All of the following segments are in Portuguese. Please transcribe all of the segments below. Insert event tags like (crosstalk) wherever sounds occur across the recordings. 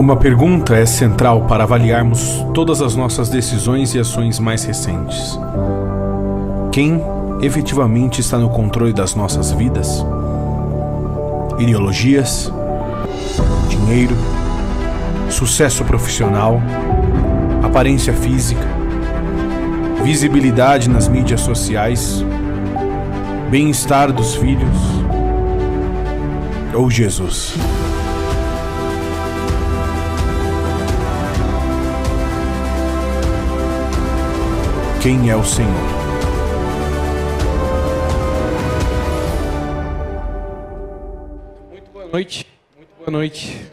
Uma pergunta é central para avaliarmos todas as nossas decisões e ações mais recentes. Quem efetivamente está no controle das nossas vidas? Ideologias? Dinheiro? Sucesso profissional? Aparência física? Visibilidade nas mídias sociais? Bem-estar dos filhos? Ou Jesus? Quem é o Senhor. Muito boa noite, muito boa noite.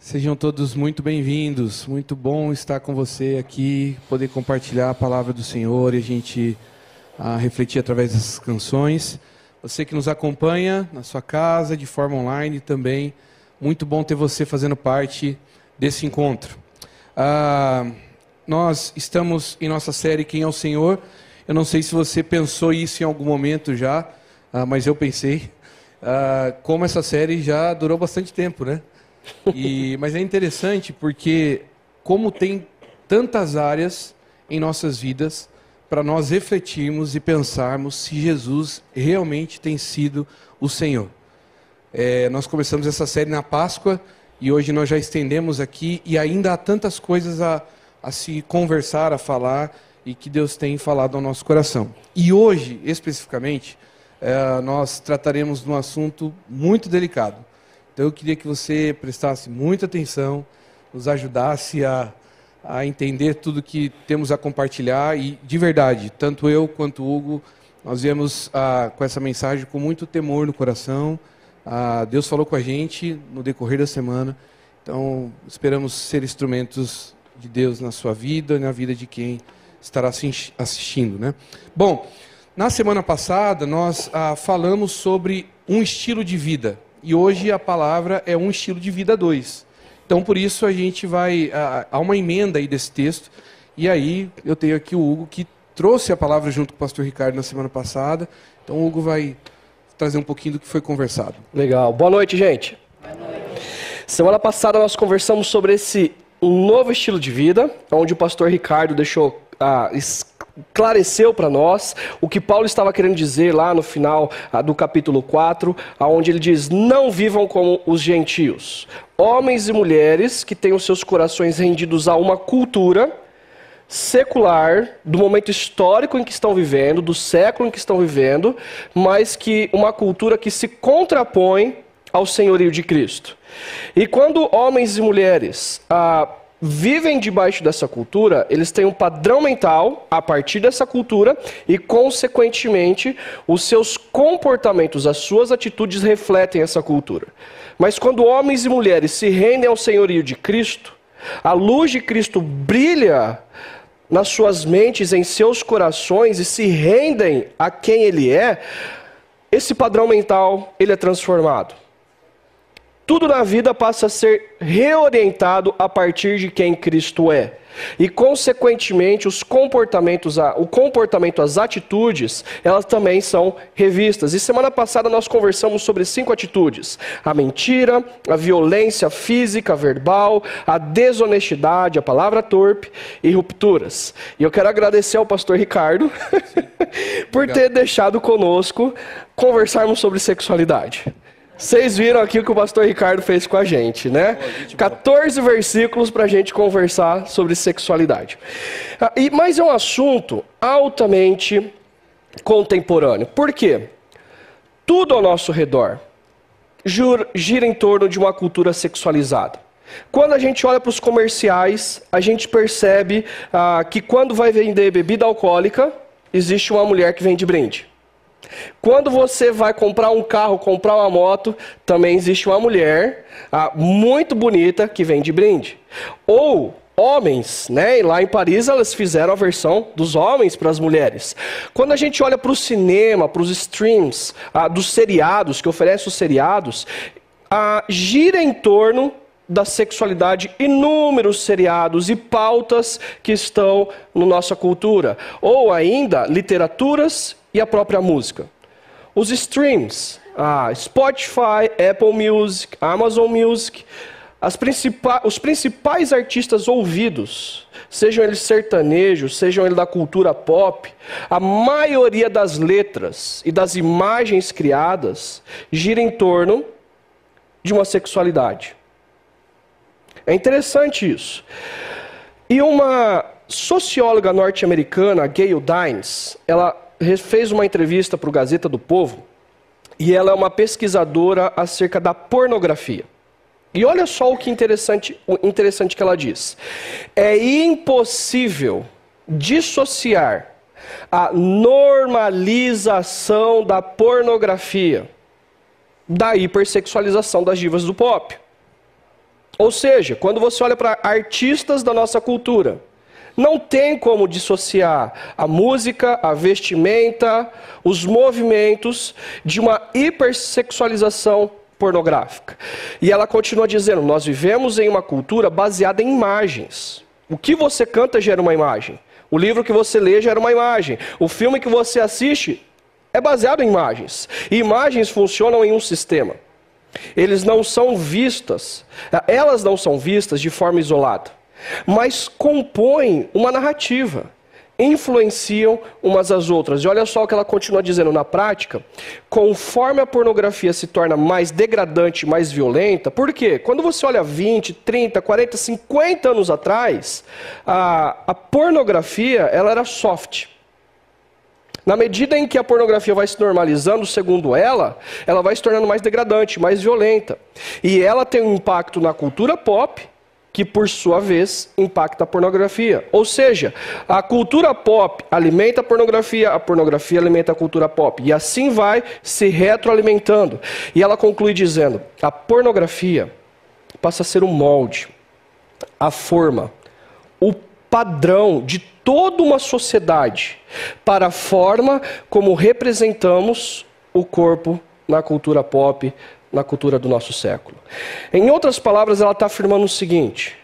Sejam todos muito bem-vindos. Muito bom estar com você aqui, poder compartilhar a palavra do Senhor e a gente a refletir através dessas canções. Você que nos acompanha na sua casa, de forma online também, muito bom ter você fazendo parte desse encontro. Ah, nós estamos em nossa série Quem é o Senhor. Eu não sei se você pensou isso em algum momento já, uh, mas eu pensei. Uh, como essa série já durou bastante tempo, né? E, (laughs) mas é interessante porque, como tem tantas áreas em nossas vidas, para nós refletirmos e pensarmos se Jesus realmente tem sido o Senhor. É, nós começamos essa série na Páscoa e hoje nós já estendemos aqui e ainda há tantas coisas a a se conversar, a falar e que Deus tem falado ao nosso coração. E hoje, especificamente, é, nós trataremos de um assunto muito delicado. Então eu queria que você prestasse muita atenção, nos ajudasse a, a entender tudo que temos a compartilhar e, de verdade, tanto eu quanto o Hugo, nós viemos ah, com essa mensagem com muito temor no coração. Ah, Deus falou com a gente no decorrer da semana. Então, esperamos ser instrumentos de Deus na sua vida e na vida de quem estará assistindo. Né? Bom, na semana passada nós ah, falamos sobre um estilo de vida e hoje a palavra é um estilo de vida 2. Então por isso a gente vai. Ah, há uma emenda aí desse texto e aí eu tenho aqui o Hugo que trouxe a palavra junto com o pastor Ricardo na semana passada. Então o Hugo vai trazer um pouquinho do que foi conversado. Legal. Boa noite, gente. Boa noite. Semana passada nós conversamos sobre esse um novo estilo de vida, onde o pastor Ricardo deixou ah, esclareceu para nós o que Paulo estava querendo dizer lá no final ah, do capítulo 4, onde ele diz: Não vivam como os gentios, homens e mulheres que têm os seus corações rendidos a uma cultura secular, do momento histórico em que estão vivendo, do século em que estão vivendo, mas que uma cultura que se contrapõe ao senhorio de Cristo. E quando homens e mulheres ah, vivem debaixo dessa cultura, eles têm um padrão mental a partir dessa cultura e, consequentemente, os seus comportamentos, as suas atitudes refletem essa cultura. Mas quando homens e mulheres se rendem ao senhorio de Cristo, a luz de Cristo brilha nas suas mentes, em seus corações e se rendem a quem Ele é, esse padrão mental ele é transformado. Tudo na vida passa a ser reorientado a partir de quem Cristo é. E, consequentemente, os comportamentos, o comportamento, as atitudes, elas também são revistas. E semana passada nós conversamos sobre cinco atitudes: a mentira, a violência física, verbal, a desonestidade, a palavra torpe e rupturas. E eu quero agradecer ao pastor Ricardo (laughs) por ter deixado conosco conversarmos sobre sexualidade. Vocês viram aqui o que o pastor Ricardo fez com a gente, né? 14 versículos para a gente conversar sobre sexualidade. Ah, e, mas é um assunto altamente contemporâneo. Por quê? Tudo ao nosso redor gira em torno de uma cultura sexualizada. Quando a gente olha para os comerciais, a gente percebe ah, que quando vai vender bebida alcoólica, existe uma mulher que vende brinde. Quando você vai comprar um carro, comprar uma moto, também existe uma mulher ah, muito bonita que vende brinde. Ou homens, né? E lá em Paris elas fizeram a versão dos homens para as mulheres. Quando a gente olha para o cinema, para os streams, ah, dos seriados, que oferecem os seriados, ah, gira em torno da sexualidade inúmeros seriados e pautas que estão na nossa cultura. Ou ainda literaturas e a própria música. Os streams, ah, Spotify, Apple Music, Amazon Music, principais, os principais artistas ouvidos, sejam eles sertanejos, sejam eles da cultura pop, a maioria das letras e das imagens criadas gira em torno de uma sexualidade. É interessante isso. E uma socióloga norte-americana, Gayle Dines, ela fez uma entrevista para o Gazeta do Povo e ela é uma pesquisadora acerca da pornografia. E olha só o que interessante, o interessante que ela diz. É impossível dissociar a normalização da pornografia da hipersexualização das divas do pop. Ou seja, quando você olha para artistas da nossa cultura, não tem como dissociar a música, a vestimenta, os movimentos de uma hipersexualização pornográfica. E ela continua dizendo: nós vivemos em uma cultura baseada em imagens. O que você canta gera uma imagem. O livro que você lê gera uma imagem. O filme que você assiste é baseado em imagens. E imagens funcionam em um sistema. Eles não são vistas, elas não são vistas de forma isolada, mas compõem uma narrativa influenciam umas às outras. E olha só o que ela continua dizendo na prática. Conforme a pornografia se torna mais degradante, mais violenta, por quê? Quando você olha 20, 30, 40, 50 anos atrás, a, a pornografia ela era soft. Na medida em que a pornografia vai se normalizando, segundo ela, ela vai se tornando mais degradante, mais violenta. E ela tem um impacto na cultura pop, que por sua vez impacta a pornografia. Ou seja, a cultura pop alimenta a pornografia, a pornografia alimenta a cultura pop. E assim vai se retroalimentando. E ela conclui dizendo: a pornografia passa a ser o molde, a forma, o padrão de toda uma sociedade para a forma como representamos o corpo na cultura pop, na cultura do nosso século. Em outras palavras, ela está afirmando o seguinte: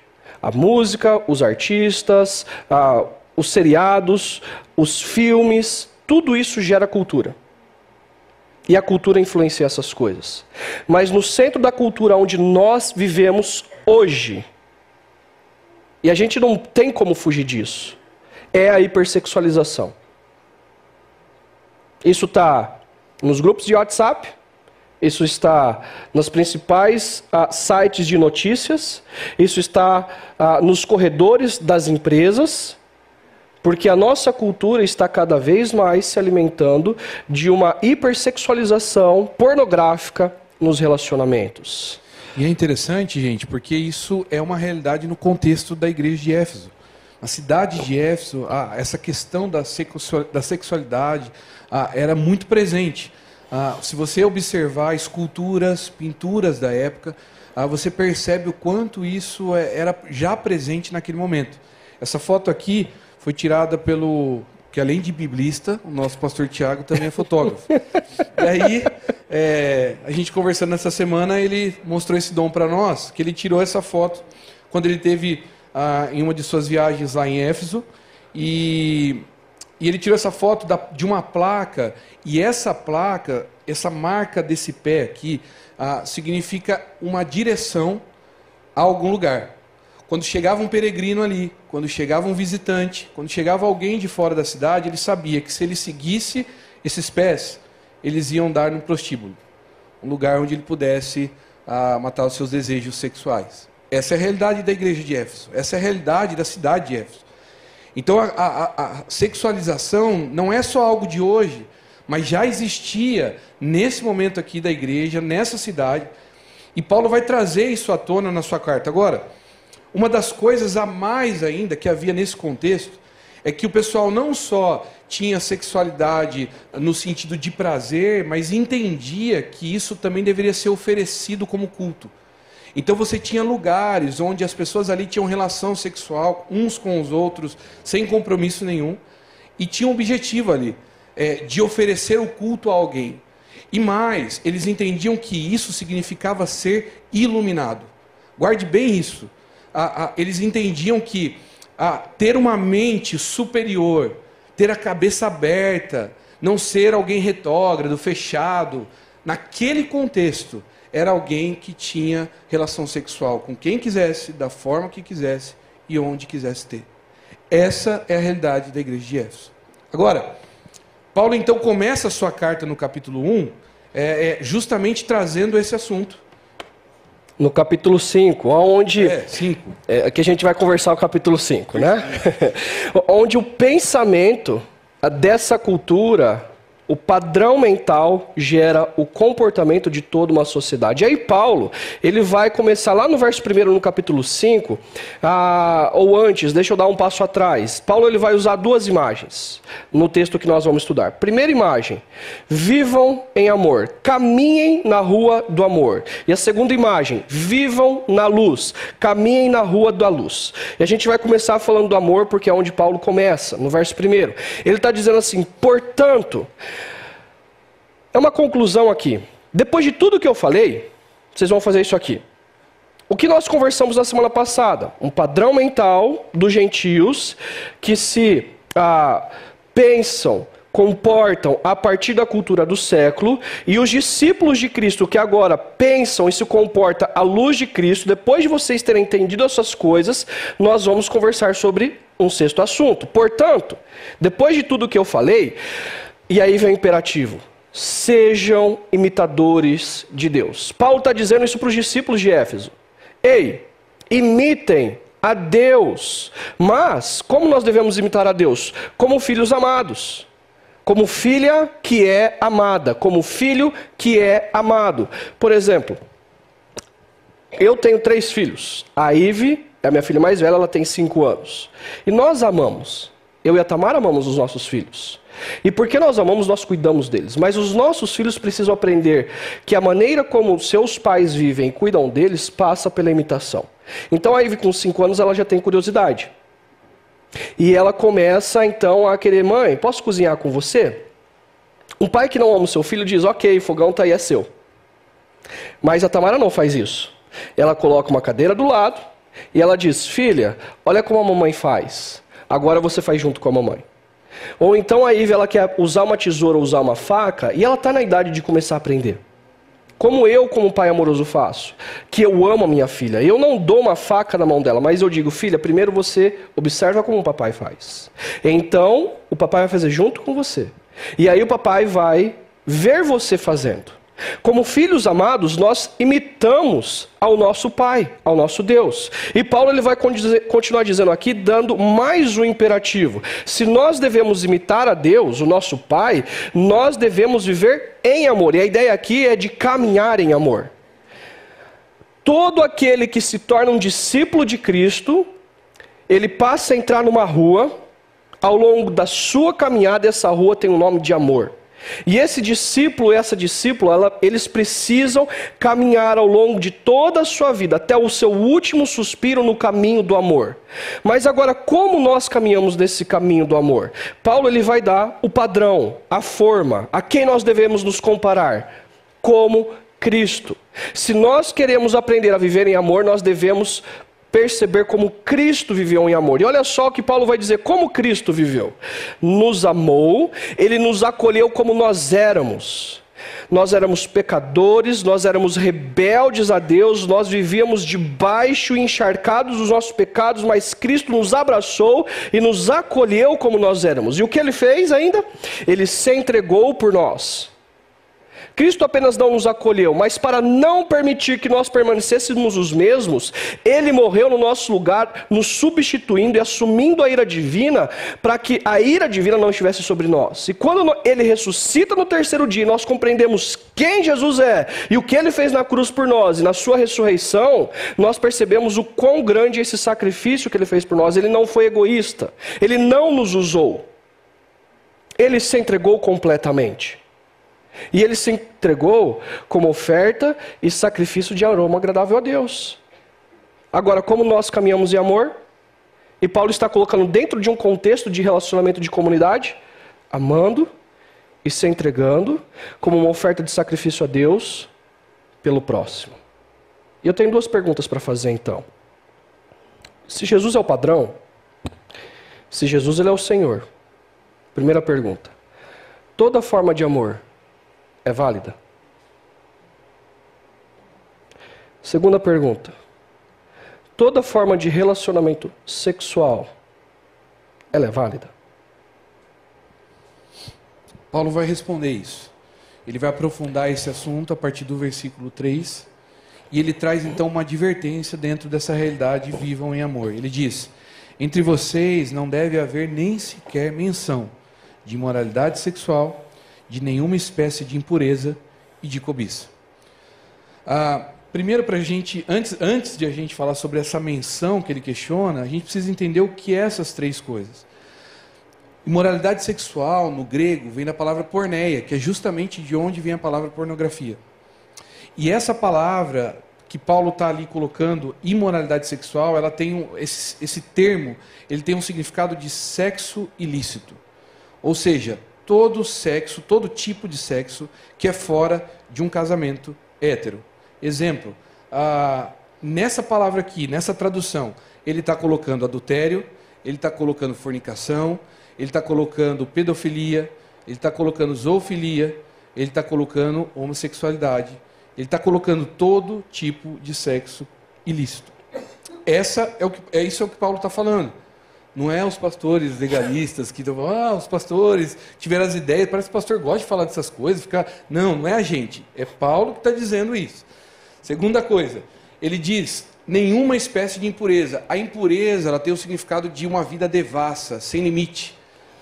a música, os artistas, a, os seriados, os filmes, tudo isso gera cultura. E a cultura influencia essas coisas. Mas no centro da cultura onde nós vivemos hoje, e a gente não tem como fugir disso, é a hipersexualização. Isso está nos grupos de WhatsApp, isso está nos principais ah, sites de notícias, isso está ah, nos corredores das empresas, porque a nossa cultura está cada vez mais se alimentando de uma hipersexualização pornográfica nos relacionamentos. E é interessante, gente, porque isso é uma realidade no contexto da igreja de Éfeso. Na cidade de Éfeso, ah, essa questão da sexualidade era muito presente. Ah, se você observar esculturas, pinturas da época, ah, você percebe o quanto isso é, era já presente naquele momento. Essa foto aqui foi tirada pelo que além de biblista, o nosso pastor Tiago também é fotógrafo. (laughs) e aí, é, a gente conversando essa semana, ele mostrou esse dom para nós, que ele tirou essa foto quando ele teve ah, em uma de suas viagens lá em Éfeso e e ele tirou essa foto da, de uma placa, e essa placa, essa marca desse pé aqui, ah, significa uma direção a algum lugar. Quando chegava um peregrino ali, quando chegava um visitante, quando chegava alguém de fora da cidade, ele sabia que se ele seguisse esses pés, eles iam dar num prostíbulo um lugar onde ele pudesse ah, matar os seus desejos sexuais. Essa é a realidade da igreja de Éfeso, essa é a realidade da cidade de Éfeso. Então a, a, a sexualização não é só algo de hoje, mas já existia nesse momento aqui da igreja, nessa cidade. E Paulo vai trazer isso à tona na sua carta. Agora, uma das coisas a mais ainda que havia nesse contexto é que o pessoal não só tinha sexualidade no sentido de prazer, mas entendia que isso também deveria ser oferecido como culto. Então você tinha lugares onde as pessoas ali tinham relação sexual uns com os outros, sem compromisso nenhum, e tinham um objetivo ali, é, de oferecer o culto a alguém. E mais, eles entendiam que isso significava ser iluminado. Guarde bem isso. eles entendiam que ter uma mente superior, ter a cabeça aberta, não ser alguém retrógrado, fechado, naquele contexto, era alguém que tinha relação sexual com quem quisesse, da forma que quisesse e onde quisesse ter. Essa é a realidade da igreja de Éfeso. Agora, Paulo então começa a sua carta no capítulo 1 é, é, justamente trazendo esse assunto. No capítulo 5, onde. É, 5. É, aqui a gente vai conversar o capítulo 5, né? (laughs) onde o pensamento dessa cultura o padrão mental gera o comportamento de toda uma sociedade. E aí Paulo, ele vai começar lá no verso 1 no capítulo 5, ah, ou antes, deixa eu dar um passo atrás. Paulo ele vai usar duas imagens no texto que nós vamos estudar. Primeira imagem, vivam em amor, caminhem na rua do amor. E a segunda imagem, vivam na luz, caminhem na rua da luz. E a gente vai começar falando do amor porque é onde Paulo começa, no verso 1. Ele está dizendo assim, portanto... É uma conclusão aqui. Depois de tudo que eu falei, vocês vão fazer isso aqui. O que nós conversamos na semana passada? Um padrão mental dos gentios que se ah, pensam, comportam a partir da cultura do século, e os discípulos de Cristo que agora pensam e se comportam à luz de Cristo, depois de vocês terem entendido essas coisas, nós vamos conversar sobre um sexto assunto. Portanto, depois de tudo que eu falei, e aí vem o imperativo sejam imitadores de Deus. Paulo está dizendo isso para os discípulos de Éfeso. Ei, imitem a Deus. Mas, como nós devemos imitar a Deus? Como filhos amados. Como filha que é amada. Como filho que é amado. Por exemplo, eu tenho três filhos. A Ive é a minha filha mais velha, ela tem cinco anos. E nós amamos. Eu e a Tamara amamos os nossos filhos. E porque nós amamos, nós cuidamos deles. Mas os nossos filhos precisam aprender que a maneira como seus pais vivem e cuidam deles passa pela imitação. Então a Ivy, com 5 anos, ela já tem curiosidade. E ela começa então a querer, mãe, posso cozinhar com você? Um pai que não ama o seu filho diz, ok, fogão está aí, é seu. Mas a Tamara não faz isso. Ela coloca uma cadeira do lado e ela diz, filha, olha como a mamãe faz. Agora você faz junto com a mamãe. Ou então a Ivy ela quer usar uma tesoura ou usar uma faca e ela está na idade de começar a aprender. Como eu, como pai amoroso, faço? Que eu amo a minha filha. Eu não dou uma faca na mão dela, mas eu digo, filha, primeiro você observa como o papai faz. Então, o papai vai fazer junto com você. E aí o papai vai ver você fazendo. Como filhos amados, nós imitamos ao nosso Pai, ao nosso Deus. E Paulo ele vai continuar dizendo aqui, dando mais um imperativo. Se nós devemos imitar a Deus, o nosso Pai, nós devemos viver em amor. E a ideia aqui é de caminhar em amor. Todo aquele que se torna um discípulo de Cristo, ele passa a entrar numa rua, ao longo da sua caminhada, essa rua tem o um nome de amor. E esse discípulo, essa discípula, ela, eles precisam caminhar ao longo de toda a sua vida, até o seu último suspiro no caminho do amor. Mas agora, como nós caminhamos nesse caminho do amor? Paulo ele vai dar o padrão, a forma, a quem nós devemos nos comparar, como Cristo. Se nós queremos aprender a viver em amor, nós devemos perceber como Cristo viveu em amor. E olha só o que Paulo vai dizer: como Cristo viveu. Nos amou, ele nos acolheu como nós éramos. Nós éramos pecadores, nós éramos rebeldes a Deus, nós vivíamos debaixo encharcados dos nossos pecados, mas Cristo nos abraçou e nos acolheu como nós éramos. E o que ele fez ainda? Ele se entregou por nós. Cristo apenas não nos acolheu, mas para não permitir que nós permanecêssemos os mesmos, ele morreu no nosso lugar, nos substituindo e assumindo a ira divina, para que a ira divina não estivesse sobre nós. E quando ele ressuscita no terceiro dia, nós compreendemos quem Jesus é e o que ele fez na cruz por nós, e na sua ressurreição, nós percebemos o quão grande é esse sacrifício que ele fez por nós. Ele não foi egoísta, ele não nos usou, ele se entregou completamente. E ele se entregou como oferta e sacrifício de aroma agradável a Deus. Agora, como nós caminhamos em amor? E Paulo está colocando dentro de um contexto de relacionamento de comunidade, amando e se entregando como uma oferta de sacrifício a Deus pelo próximo. E eu tenho duas perguntas para fazer então. Se Jesus é o padrão, se Jesus ele é o Senhor, primeira pergunta. Toda forma de amor é válida? Segunda pergunta. Toda forma de relacionamento sexual, ela é válida? Paulo vai responder isso. Ele vai aprofundar esse assunto a partir do versículo 3. E ele traz então uma advertência dentro dessa realidade: vivam em amor. Ele diz: Entre vocês não deve haver nem sequer menção de imoralidade sexual, de nenhuma espécie de impureza e de cobiça. Ah, primeiro, para a gente, antes, antes de a gente falar sobre essa menção que ele questiona, a gente precisa entender o que é essas três coisas. Imoralidade sexual, no grego, vem da palavra porneia, que é justamente de onde vem a palavra pornografia. E essa palavra que Paulo está ali colocando, imoralidade sexual, ela tem um, esse, esse termo, ele tem um significado de sexo ilícito. Ou seja, todo sexo, todo tipo de sexo que é fora de um casamento hétero. Exemplo, ah, nessa palavra aqui, nessa tradução, ele está colocando adultério, ele está colocando fornicação, ele está colocando pedofilia, ele está colocando zoofilia, ele está colocando homossexualidade, ele está colocando todo tipo de sexo ilícito. Essa é, o que, é isso é o que Paulo está falando. Não é os pastores legalistas que estão ah, os pastores tiveram as ideias, parece que o pastor gosta de falar dessas coisas, ficar. Não, não é a gente. É Paulo que está dizendo isso. Segunda coisa, ele diz nenhuma espécie de impureza. A impureza ela tem o significado de uma vida devassa, sem limite.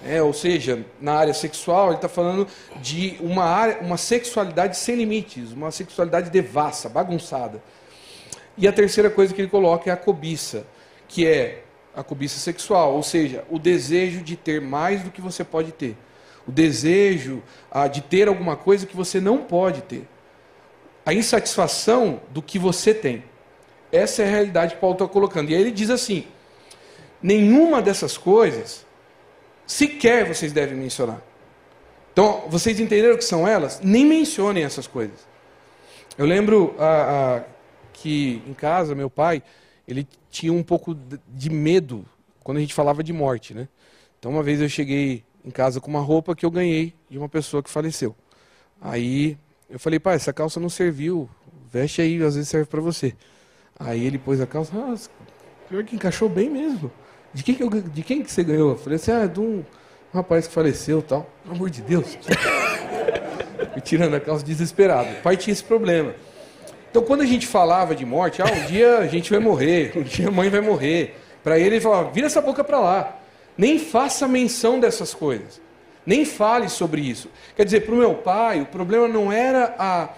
É, ou seja, na área sexual, ele está falando de uma, área, uma sexualidade sem limites, uma sexualidade devassa, bagunçada. E a terceira coisa que ele coloca é a cobiça, que é a cobiça sexual, ou seja, o desejo de ter mais do que você pode ter. O desejo ah, de ter alguma coisa que você não pode ter. A insatisfação do que você tem. Essa é a realidade que Paulo está colocando. E aí ele diz assim: nenhuma dessas coisas sequer vocês devem mencionar. Então, vocês entenderam o que são elas? Nem mencionem essas coisas. Eu lembro a, a, que em casa, meu pai, ele tinha um pouco de medo quando a gente falava de morte, né? Então, uma vez eu cheguei em casa com uma roupa que eu ganhei de uma pessoa que faleceu. Aí eu falei, pai, essa calça não serviu, veste aí, às vezes serve para você. Aí ele pôs a calça, ah, pior que encaixou bem mesmo. De quem que, eu, de quem que você ganhou? Eu falei assim, ah, de um rapaz que faleceu tal. Pelo amor de Deus. (laughs) e tirando a calça desesperado. O pai tinha esse problema. Então, quando a gente falava de morte, ah, um dia a gente vai morrer, um dia a mãe vai morrer. Para ele, ele falava, vira essa boca para lá. Nem faça menção dessas coisas. Nem fale sobre isso. Quer dizer, para o meu pai, o problema não era a,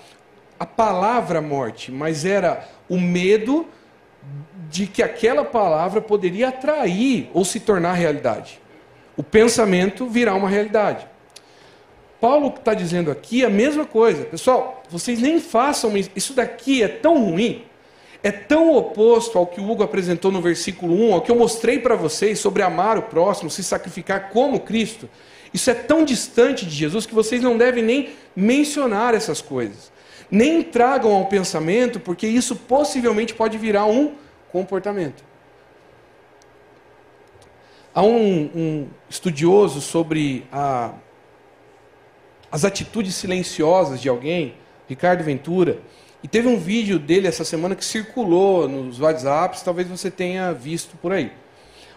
a palavra morte, mas era o medo de que aquela palavra poderia atrair ou se tornar realidade. O pensamento virá uma realidade. Paulo está dizendo aqui a mesma coisa. Pessoal, vocês nem façam isso daqui é tão ruim, é tão oposto ao que o Hugo apresentou no versículo 1, ao que eu mostrei para vocês sobre amar o próximo, se sacrificar como Cristo. Isso é tão distante de Jesus que vocês não devem nem mencionar essas coisas. Nem tragam ao pensamento, porque isso possivelmente pode virar um comportamento. Há um, um estudioso sobre a, as atitudes silenciosas de alguém, Ricardo Ventura, e teve um vídeo dele essa semana que circulou nos WhatsApps, talvez você tenha visto por aí.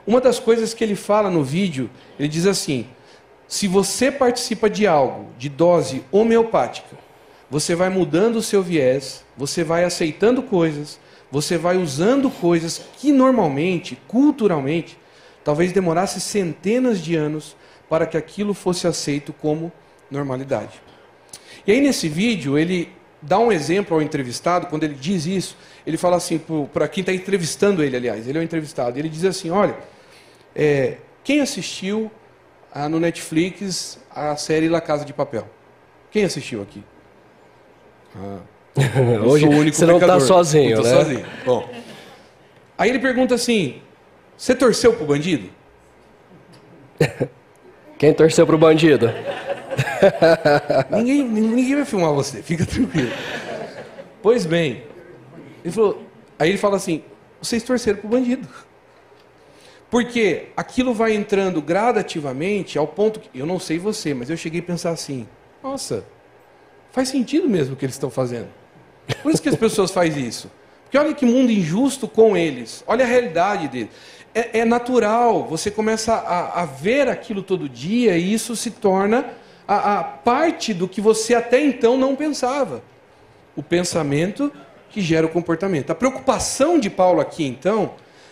Uma das coisas que ele fala no vídeo, ele diz assim: se você participa de algo de dose homeopática, você vai mudando o seu viés, você vai aceitando coisas, você vai usando coisas que normalmente, culturalmente, talvez demorasse centenas de anos para que aquilo fosse aceito como normalidade. E aí nesse vídeo ele dá um exemplo ao entrevistado, quando ele diz isso, ele fala assim, para quem está entrevistando ele, aliás, ele é o entrevistado, ele diz assim, olha, é, quem assistiu a, no Netflix a série La Casa de Papel? Quem assistiu aqui? Ah, (laughs) Hoje você não está sozinho, não né? sozinho. Bom. Aí ele pergunta assim: você torceu pro bandido? (laughs) Quem torceu pro bandido? Ninguém, ninguém vai filmar você, fica tranquilo. Pois bem, ele falou, aí ele fala assim: vocês torceram pro bandido. Porque aquilo vai entrando gradativamente ao ponto que, eu não sei você, mas eu cheguei a pensar assim: nossa, faz sentido mesmo o que eles estão fazendo. Por isso que as pessoas fazem isso. Porque olha que mundo injusto com eles. Olha a realidade deles. É, é natural, você começa a, a, ver aquilo todo dia e isso se torna a, a parte do que você até então não pensava. O pensamento que gera o comportamento. A preocupação de Paulo aqui, então,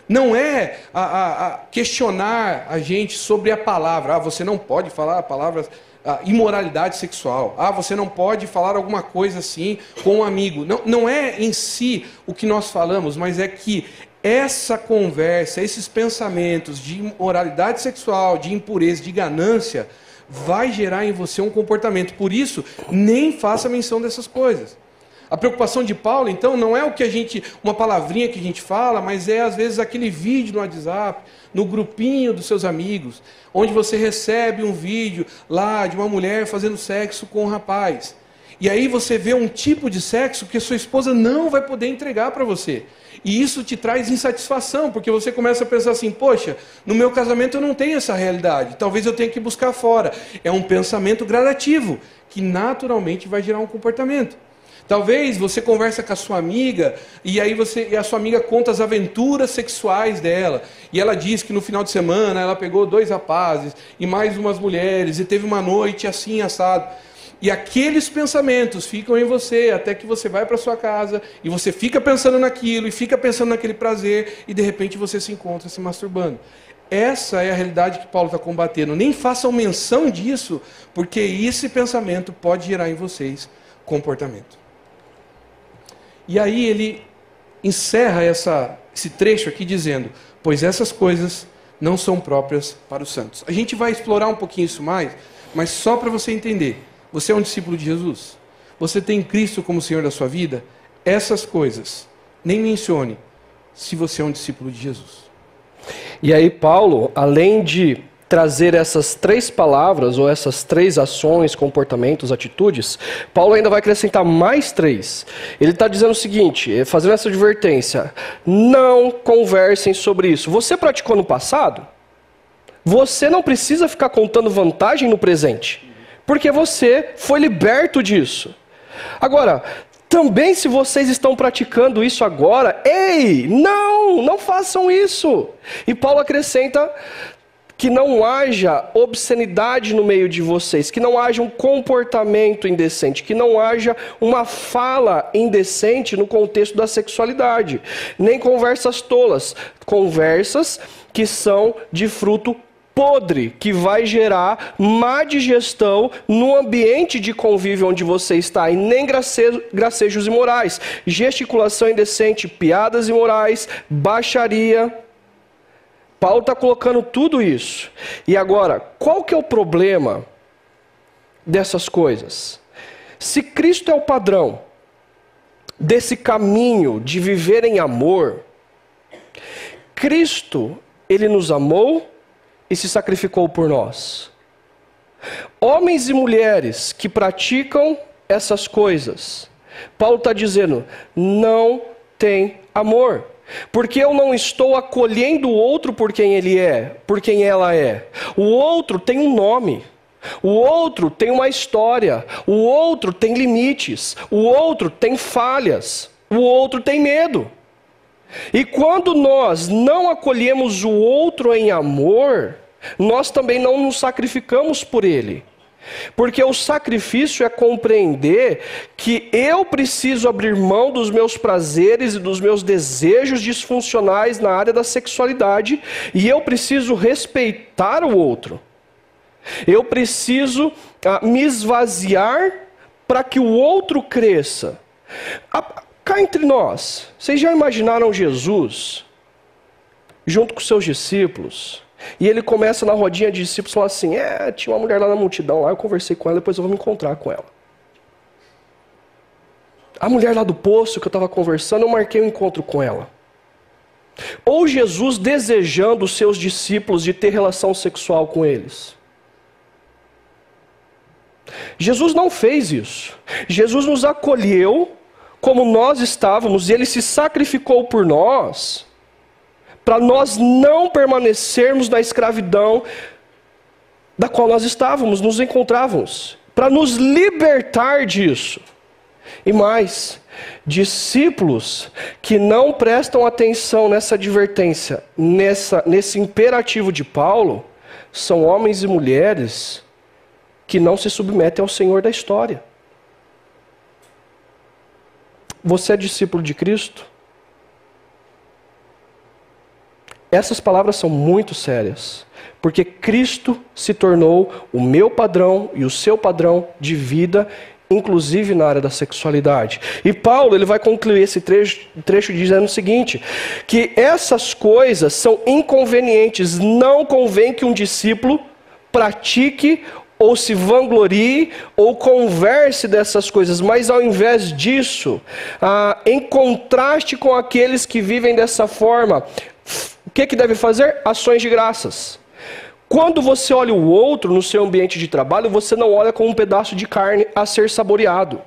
não é a, a, a questionar a gente sobre a palavra. Ah, você não pode falar a palavra ah, imoralidade sexual. Ah, você não pode falar alguma coisa assim com um amigo. Não, não é em si o que nós falamos, mas é que essa conversa, esses pensamentos de imoralidade sexual, de impureza, de ganância, vai gerar em você um comportamento. Por isso, nem faça menção dessas coisas. A preocupação de Paulo, então, não é o que a gente, uma palavrinha que a gente fala, mas é às vezes aquele vídeo no WhatsApp, no grupinho dos seus amigos, onde você recebe um vídeo lá de uma mulher fazendo sexo com um rapaz. E aí você vê um tipo de sexo que sua esposa não vai poder entregar para você. E isso te traz insatisfação, porque você começa a pensar assim: poxa, no meu casamento eu não tenho essa realidade, talvez eu tenha que buscar fora. É um pensamento gradativo, que naturalmente vai gerar um comportamento. Talvez você conversa com a sua amiga e aí você e a sua amiga conta as aventuras sexuais dela. E ela diz que no final de semana ela pegou dois rapazes e mais umas mulheres e teve uma noite assim assado. E aqueles pensamentos ficam em você até que você vai para sua casa e você fica pensando naquilo e fica pensando naquele prazer e de repente você se encontra se masturbando. Essa é a realidade que Paulo está combatendo. Nem façam menção disso, porque esse pensamento pode gerar em vocês comportamento. E aí ele encerra essa, esse trecho aqui dizendo: Pois essas coisas não são próprias para os santos. A gente vai explorar um pouquinho isso mais, mas só para você entender: você é um discípulo de Jesus? Você tem Cristo como Senhor da sua vida? Essas coisas, nem mencione se você é um discípulo de Jesus. E aí, Paulo, além de trazer essas três palavras, ou essas três ações, comportamentos, atitudes, Paulo ainda vai acrescentar mais três. Ele está dizendo o seguinte, eh, fazendo essa advertência: não conversem sobre isso. Você praticou no passado? Você não precisa ficar contando vantagem no presente, porque você foi liberto disso. Agora, também se vocês estão praticando isso agora, ei, não, não façam isso. E Paulo acrescenta que não haja obscenidade no meio de vocês, que não haja um comportamento indecente, que não haja uma fala indecente no contexto da sexualidade, nem conversas tolas, conversas que são de fruto podre, que vai gerar má digestão no ambiente de convívio onde você está, e nem gracejos imorais, gesticulação indecente, piadas imorais, baixaria, Paulo está colocando tudo isso. E agora, qual que é o problema dessas coisas? Se Cristo é o padrão desse caminho de viver em amor, Cristo, ele nos amou e se sacrificou por nós. Homens e mulheres que praticam essas coisas, Paulo está dizendo, não tem amor. Porque eu não estou acolhendo o outro por quem ele é, por quem ela é. O outro tem um nome. O outro tem uma história. O outro tem limites. O outro tem falhas. O outro tem medo. E quando nós não acolhemos o outro em amor, nós também não nos sacrificamos por ele. Porque o sacrifício é compreender que eu preciso abrir mão dos meus prazeres e dos meus desejos disfuncionais na área da sexualidade e eu preciso respeitar o outro. Eu preciso ah, me esvaziar para que o outro cresça. Ah, cá entre nós, vocês já imaginaram Jesus junto com seus discípulos? E ele começa na rodinha de discípulos falar assim: É, tinha uma mulher lá na multidão, lá eu conversei com ela, depois eu vou me encontrar com ela. A mulher lá do poço que eu estava conversando, eu marquei um encontro com ela. Ou Jesus desejando os seus discípulos de ter relação sexual com eles. Jesus não fez isso. Jesus nos acolheu como nós estávamos e ele se sacrificou por nós para nós não permanecermos na escravidão da qual nós estávamos, nos encontrávamos, para nos libertar disso. E mais, Discípulos que não prestam atenção nessa advertência, nessa, nesse imperativo de Paulo, são homens e mulheres que não se submetem ao Senhor da história. Você é discípulo de Cristo? Essas palavras são muito sérias, porque Cristo se tornou o meu padrão e o seu padrão de vida, inclusive na área da sexualidade. E Paulo ele vai concluir esse trecho, trecho dizendo o seguinte: que essas coisas são inconvenientes, não convém que um discípulo pratique ou se vanglorie, ou converse dessas coisas, mas ao invés disso, ah, em contraste com aqueles que vivem dessa forma, o que, que deve fazer? Ações de graças. Quando você olha o outro no seu ambiente de trabalho, você não olha como um pedaço de carne a ser saboreado.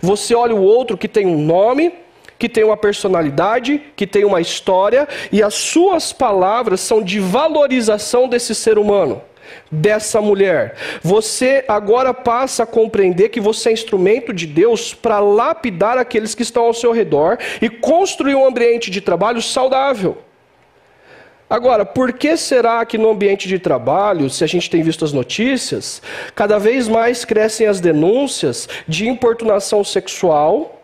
Você olha o outro que tem um nome, que tem uma personalidade, que tem uma história, e as suas palavras são de valorização desse ser humano dessa mulher. Você agora passa a compreender que você é instrumento de Deus para lapidar aqueles que estão ao seu redor e construir um ambiente de trabalho saudável. Agora, por que será que no ambiente de trabalho, se a gente tem visto as notícias, cada vez mais crescem as denúncias de importunação sexual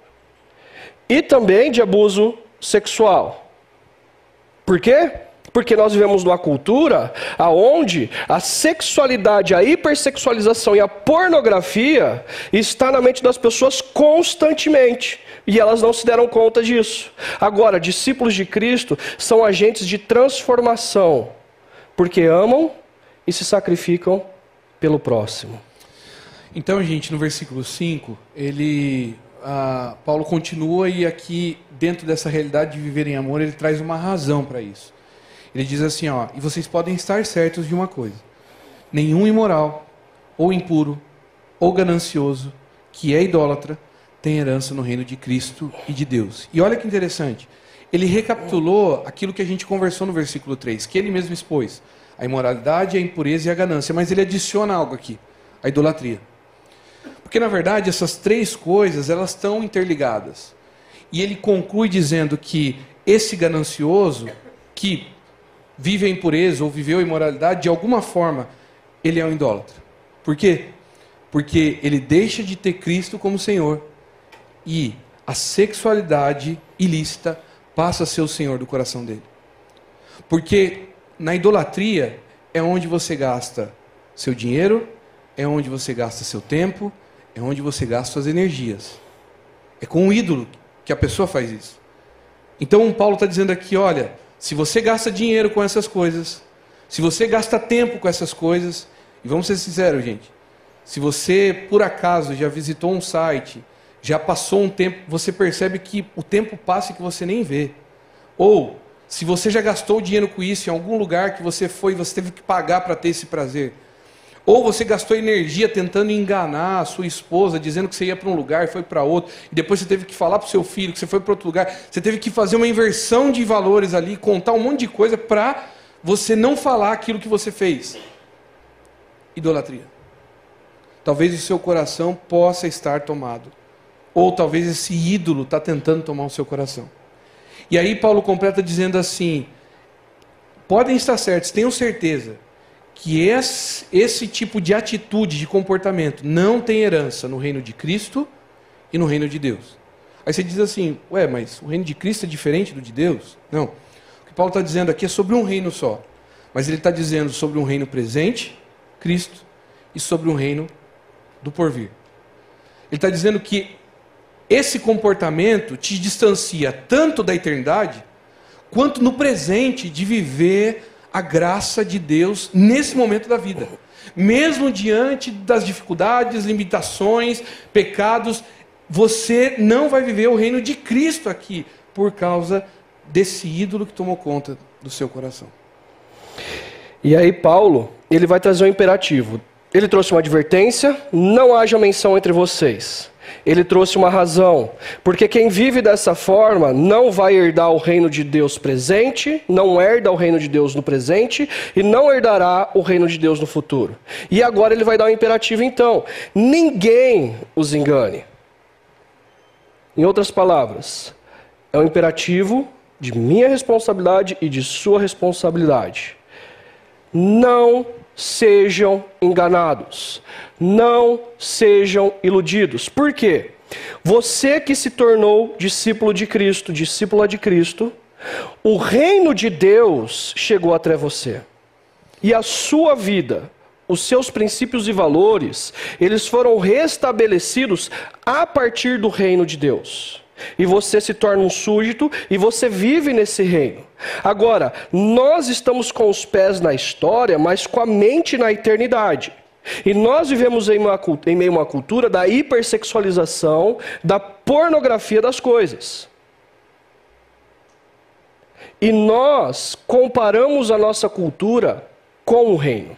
e também de abuso sexual? Por quê? Porque nós vivemos numa cultura aonde a sexualidade, a hipersexualização e a pornografia está na mente das pessoas constantemente. E elas não se deram conta disso. Agora, discípulos de Cristo são agentes de transformação, porque amam e se sacrificam pelo próximo. Então, gente, no versículo 5, ele, Paulo continua e aqui, dentro dessa realidade de viver em amor, ele traz uma razão para isso. Ele diz assim, ó, e vocês podem estar certos de uma coisa: nenhum imoral, ou impuro, ou ganancioso, que é idólatra, tem herança no reino de Cristo e de Deus. E olha que interessante. Ele recapitulou aquilo que a gente conversou no versículo 3, que ele mesmo expôs: a imoralidade, a impureza e a ganância. Mas ele adiciona algo aqui: a idolatria. Porque na verdade essas três coisas elas estão interligadas. E ele conclui dizendo que esse ganancioso, que vive a impureza ou viveu a imoralidade, de alguma forma, ele é um idólatra. Por quê? Porque ele deixa de ter Cristo como Senhor e a sexualidade ilícita passa a ser o Senhor do coração dele. Porque na idolatria é onde você gasta seu dinheiro, é onde você gasta seu tempo, é onde você gasta suas energias. É com o ídolo que a pessoa faz isso. Então Paulo está dizendo aqui: olha, se você gasta dinheiro com essas coisas, se você gasta tempo com essas coisas, e vamos ser sinceros, gente, se você por acaso já visitou um site, já passou um tempo, você percebe que o tempo passa e que você nem vê. Ou se você já gastou dinheiro com isso em algum lugar que você foi, você teve que pagar para ter esse prazer. Ou você gastou energia tentando enganar a sua esposa, dizendo que você ia para um lugar e foi para outro, e depois você teve que falar para o seu filho que você foi para outro lugar, você teve que fazer uma inversão de valores ali, contar um monte de coisa para você não falar aquilo que você fez. Idolatria. Talvez o seu coração possa estar tomado. Ou talvez esse ídolo está tentando tomar o seu coração. E aí Paulo completa dizendo assim: podem estar certos, tenham certeza que esse, esse tipo de atitude, de comportamento, não tem herança no reino de Cristo e no reino de Deus. Aí você diz assim, ué, mas o reino de Cristo é diferente do de Deus? Não. O que Paulo está dizendo aqui é sobre um reino só. Mas ele está dizendo sobre um reino presente, Cristo, e sobre um reino do porvir. Ele está dizendo que esse comportamento te distancia tanto da eternidade, quanto no presente de viver a graça de Deus nesse momento da vida. Mesmo diante das dificuldades, limitações, pecados, você não vai viver o reino de Cristo aqui por causa desse ídolo que tomou conta do seu coração. E aí Paulo, ele vai trazer um imperativo. Ele trouxe uma advertência: não haja menção entre vocês ele trouxe uma razão. Porque quem vive dessa forma não vai herdar o reino de Deus presente, não herda o reino de Deus no presente e não herdará o reino de Deus no futuro. E agora ele vai dar um imperativo então: ninguém os engane. Em outras palavras, é um imperativo de minha responsabilidade e de sua responsabilidade. Não sejam enganados. Não sejam iludidos. Por quê? Você que se tornou discípulo de Cristo, discípula de Cristo, o reino de Deus chegou até você. E a sua vida, os seus princípios e valores, eles foram restabelecidos a partir do reino de Deus. E você se torna um súdito e você vive nesse reino. Agora, nós estamos com os pés na história, mas com a mente na eternidade. E nós vivemos em, uma, em meio a uma cultura da hipersexualização, da pornografia das coisas. E nós comparamos a nossa cultura com o reino.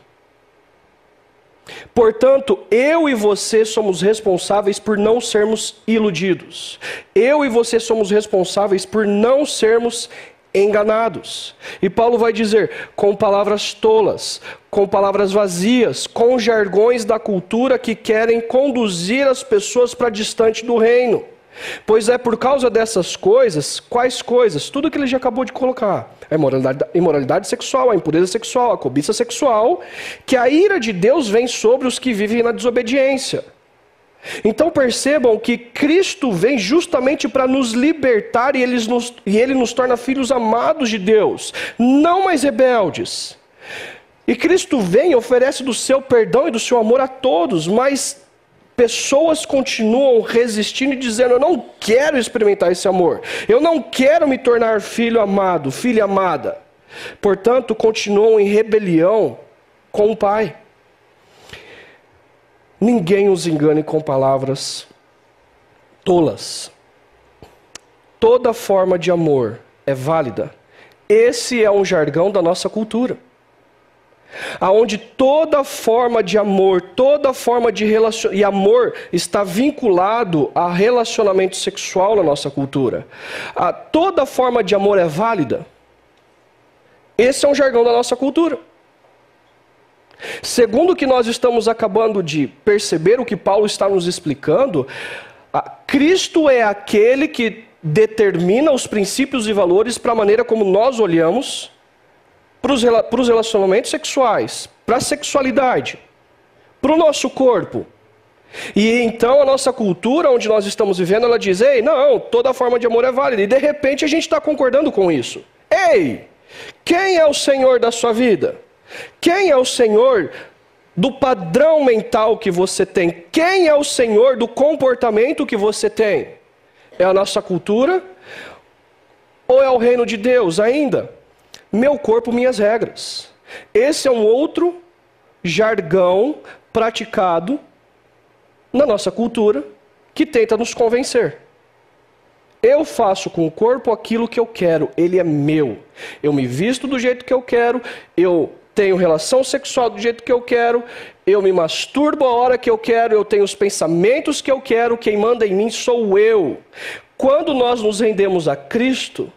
Portanto, eu e você somos responsáveis por não sermos iludidos. Eu e você somos responsáveis por não sermos enganados. E Paulo vai dizer com palavras tolas, com palavras vazias, com jargões da cultura que querem conduzir as pessoas para distante do reino. Pois é por causa dessas coisas, quais coisas? Tudo que ele já acabou de colocar. A imoralidade, imoralidade sexual, a impureza sexual, a cobiça sexual, que a ira de Deus vem sobre os que vivem na desobediência. Então percebam que Cristo vem justamente para nos libertar e, nos, e Ele nos torna filhos amados de Deus, não mais rebeldes. E Cristo vem e oferece do seu perdão e do seu amor a todos, mas pessoas continuam resistindo e dizendo: Eu não quero experimentar esse amor, eu não quero me tornar filho amado, filha amada. Portanto, continuam em rebelião com o Pai. Ninguém os engane com palavras tolas. Toda forma de amor é válida. Esse é um jargão da nossa cultura. Aonde toda forma de amor, toda forma de relacion... e amor está vinculado a relacionamento sexual na nossa cultura. A toda forma de amor é válida. Esse é um jargão da nossa cultura. Segundo o que nós estamos acabando de perceber, o que Paulo está nos explicando, Cristo é aquele que determina os princípios e valores para a maneira como nós olhamos para os relacionamentos sexuais, para a sexualidade, para o nosso corpo. E então a nossa cultura, onde nós estamos vivendo, ela diz: ei, não, toda forma de amor é válida. E de repente a gente está concordando com isso. Ei, quem é o Senhor da sua vida? Quem é o Senhor do padrão mental que você tem? Quem é o Senhor do comportamento que você tem? É a nossa cultura? Ou é o reino de Deus ainda? Meu corpo, minhas regras. Esse é um outro jargão praticado na nossa cultura que tenta nos convencer. Eu faço com o corpo aquilo que eu quero, ele é meu. Eu me visto do jeito que eu quero, eu tenho relação sexual do jeito que eu quero, eu me masturbo a hora que eu quero, eu tenho os pensamentos que eu quero, quem manda em mim sou eu. Quando nós nos rendemos a Cristo,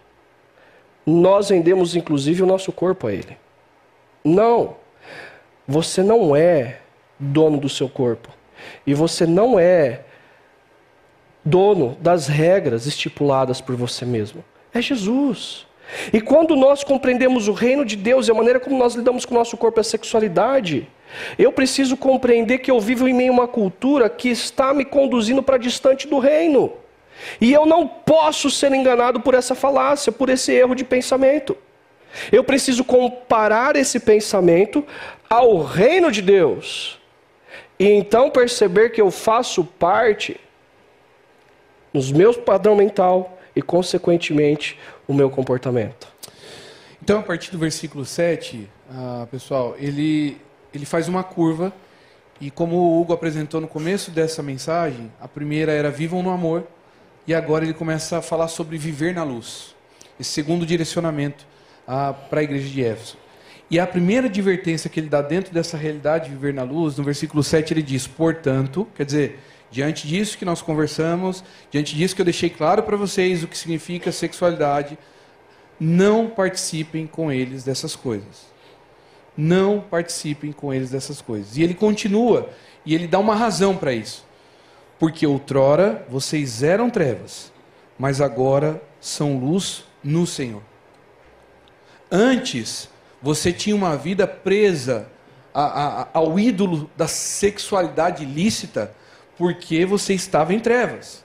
nós rendemos inclusive o nosso corpo a Ele. Não, você não é dono do seu corpo. E você não é dono das regras estipuladas por você mesmo. É Jesus. E quando nós compreendemos o reino de Deus e a maneira como nós lidamos com o nosso corpo e a sexualidade, eu preciso compreender que eu vivo em meio a uma cultura que está me conduzindo para distante do reino. E eu não posso ser enganado por essa falácia, por esse erro de pensamento. Eu preciso comparar esse pensamento ao reino de Deus. E então perceber que eu faço parte nos meus padrão mental e consequentemente o meu comportamento. Então, a partir do versículo 7, ah, pessoal, ele, ele faz uma curva. E como o Hugo apresentou no começo dessa mensagem, a primeira era vivam no amor. E agora ele começa a falar sobre viver na luz. Esse segundo direcionamento para a igreja de Éfeso. E a primeira advertência que ele dá dentro dessa realidade de viver na luz, no versículo 7 ele diz: Portanto, quer dizer, diante disso que nós conversamos, diante disso que eu deixei claro para vocês o que significa sexualidade, não participem com eles dessas coisas. Não participem com eles dessas coisas. E ele continua, e ele dá uma razão para isso. Porque outrora vocês eram trevas, mas agora são luz no Senhor. Antes, você tinha uma vida presa a, a, ao ídolo da sexualidade ilícita porque você estava em trevas.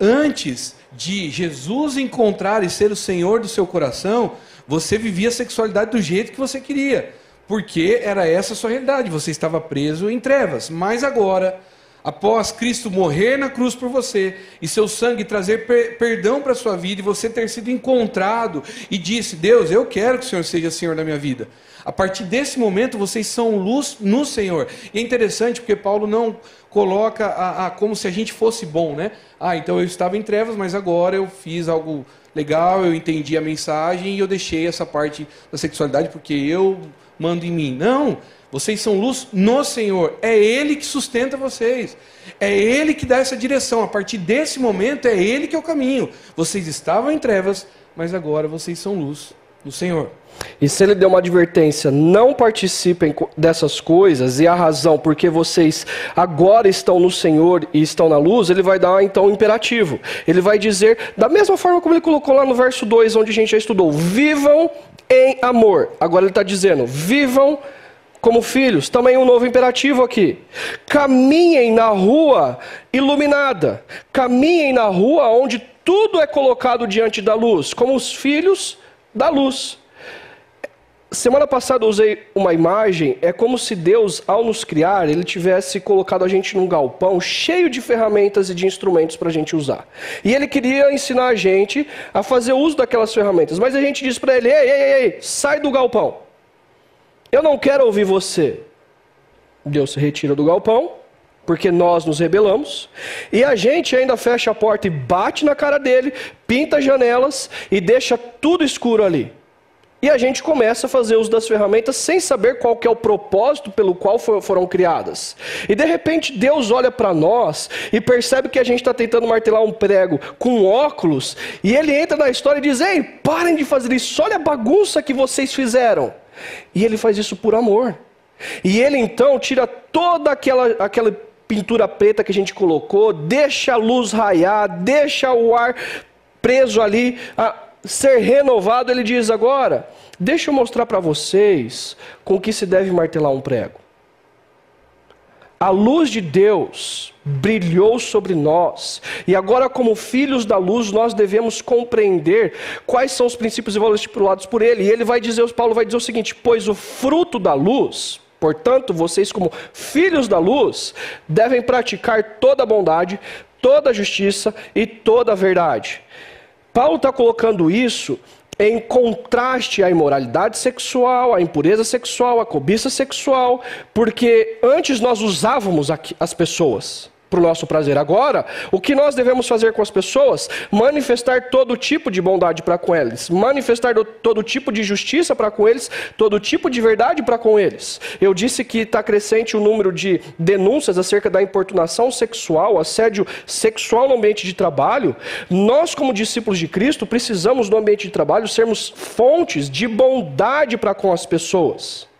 Antes de Jesus encontrar e ser o Senhor do seu coração, você vivia a sexualidade do jeito que você queria, porque era essa a sua realidade, você estava preso em trevas. Mas agora, após Cristo morrer na cruz por você e seu sangue trazer per perdão para a sua vida e você ter sido encontrado e disse: Deus, eu quero que o Senhor seja Senhor da minha vida. A partir desse momento, vocês são luz no Senhor. E é interessante porque Paulo não coloca a, a, como se a gente fosse bom, né? Ah, então eu estava em trevas, mas agora eu fiz algo legal, eu entendi a mensagem e eu deixei essa parte da sexualidade porque eu mando em mim. Não, vocês são luz no Senhor. É Ele que sustenta vocês. É Ele que dá essa direção. A partir desse momento, é Ele que é o caminho. Vocês estavam em trevas, mas agora vocês são luz no Senhor. E se ele deu uma advertência, não participem dessas coisas, e a razão porque vocês agora estão no Senhor e estão na luz, ele vai dar então um imperativo. Ele vai dizer, da mesma forma como ele colocou lá no verso 2, onde a gente já estudou: vivam em amor. Agora ele está dizendo: vivam como filhos. Também um novo imperativo aqui. Caminhem na rua iluminada. Caminhem na rua onde tudo é colocado diante da luz, como os filhos da luz. Semana passada eu usei uma imagem, é como se Deus, ao nos criar, ele tivesse colocado a gente num galpão cheio de ferramentas e de instrumentos para a gente usar. E ele queria ensinar a gente a fazer uso daquelas ferramentas, mas a gente disse para ele: ei, ei, ei, sai do galpão. Eu não quero ouvir você. Deus se retira do galpão, porque nós nos rebelamos, e a gente ainda fecha a porta e bate na cara dele, pinta janelas e deixa tudo escuro ali. E a gente começa a fazer uso das ferramentas sem saber qual é o propósito pelo qual foram criadas. E de repente Deus olha para nós e percebe que a gente está tentando martelar um prego com óculos, e ele entra na história e diz: Ei, parem de fazer isso, olha a bagunça que vocês fizeram. E ele faz isso por amor. E ele então tira toda aquela, aquela pintura preta que a gente colocou, deixa a luz raiar, deixa o ar preso ali. A, ser renovado, ele diz agora: deixa eu mostrar para vocês com que se deve martelar um prego. A luz de Deus brilhou sobre nós, e agora, como filhos da luz, nós devemos compreender quais são os princípios e valores estipulados por Ele. E ele vai dizer, Paulo vai dizer o seguinte: pois o fruto da luz, portanto, vocês, como filhos da luz, devem praticar toda bondade, toda justiça e toda verdade. Paulo está colocando isso em contraste à imoralidade sexual, à impureza sexual, à cobiça sexual, porque antes nós usávamos as pessoas para o nosso prazer. Agora, o que nós devemos fazer com as pessoas? Manifestar todo tipo de bondade para com eles, manifestar todo tipo de justiça para com eles, todo tipo de verdade para com eles. Eu disse que está crescente o número de denúncias acerca da importunação sexual, assédio sexual no ambiente de trabalho. Nós, como discípulos de Cristo, precisamos no ambiente de trabalho sermos fontes de bondade para com as pessoas.